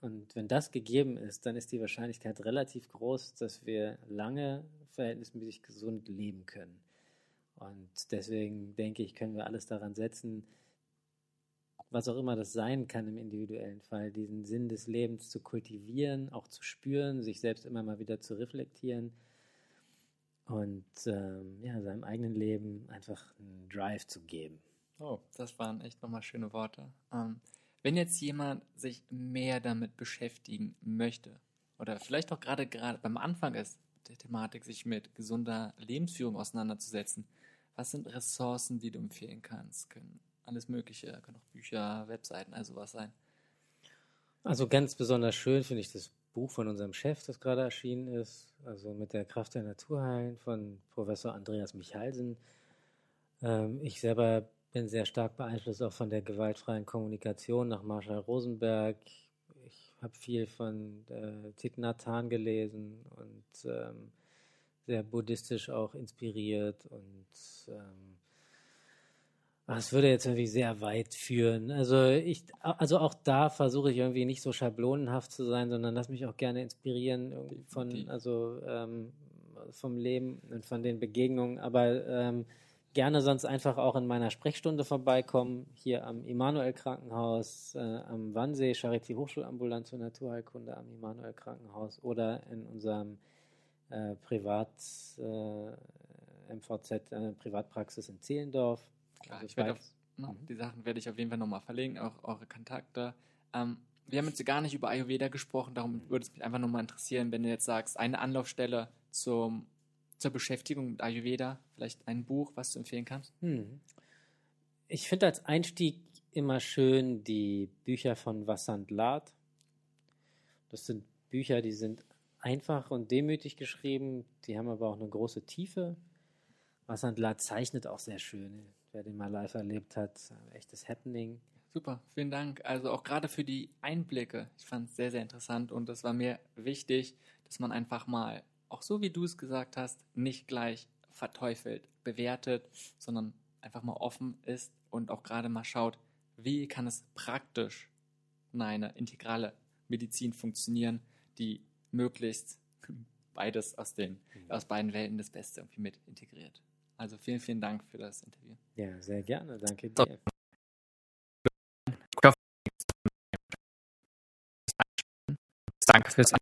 Und wenn das gegeben ist, dann ist die Wahrscheinlichkeit relativ groß, dass wir lange verhältnismäßig gesund leben können. Und deswegen denke ich, können wir alles daran setzen, was auch immer das sein kann im individuellen Fall, diesen Sinn des Lebens zu kultivieren, auch zu spüren, sich selbst immer mal wieder zu reflektieren und ähm, ja, seinem eigenen Leben einfach einen Drive zu geben. Oh, das waren echt nochmal schöne Worte. Ähm, wenn jetzt jemand sich mehr damit beschäftigen möchte oder vielleicht auch gerade gerade beim Anfang ist, der Thematik, sich mit gesunder Lebensführung auseinanderzusetzen, was sind Ressourcen, die du empfehlen kannst? Können alles Mögliche, können auch Bücher, Webseiten, also was sein. Also ganz besonders schön finde ich das Buch von unserem Chef, das gerade erschienen ist, also mit der Kraft der Natur heilen von Professor Andreas Michalsen. Ähm, ich selber bin sehr stark beeinflusst auch von der gewaltfreien Kommunikation nach Marshall Rosenberg. Ich habe viel von äh, Thich Nhat Hanh gelesen und ähm, sehr buddhistisch auch inspiriert und ähm, das würde jetzt irgendwie sehr weit führen. Also ich, also auch da versuche ich irgendwie nicht so schablonenhaft zu sein, sondern lass mich auch gerne inspirieren von, also ähm, vom Leben und von den Begegnungen. Aber ähm, gerne sonst einfach auch in meiner Sprechstunde vorbeikommen, hier am Immanuel Krankenhaus, äh, am Wannsee, Charité Hochschulambulanz für Naturheilkunde am Immanuel Krankenhaus oder in unserem äh, Privat äh, MVZ äh, Privatpraxis in Zehlendorf. Klar, also ich werde auf, no, mhm. die Sachen werde ich auf jeden Fall nochmal verlinken, auch eure Kontakte. Ähm, wir haben jetzt gar nicht über Ayurveda gesprochen, darum würde es mich einfach nochmal interessieren, wenn du jetzt sagst, eine Anlaufstelle zum zur Beschäftigung mit Ayurveda? Vielleicht ein Buch, was du empfehlen kannst? Hm. Ich finde als Einstieg immer schön die Bücher von Vasant Lad. Das sind Bücher, die sind einfach und demütig geschrieben, die haben aber auch eine große Tiefe. Vasant Lad zeichnet auch sehr schön. Wer den mal live erlebt hat, echtes Happening. Super, vielen Dank. Also auch gerade für die Einblicke. Ich fand es sehr, sehr interessant und es war mir wichtig, dass man einfach mal auch so wie du es gesagt hast, nicht gleich verteufelt, bewertet, sondern einfach mal offen ist und auch gerade mal schaut, wie kann es praktisch in eine integrale Medizin funktionieren, die möglichst beides aus den mhm. aus beiden Welten das Beste irgendwie mit integriert. Also vielen, vielen Dank für das Interview. Ja, sehr gerne. Danke dir. Danke fürs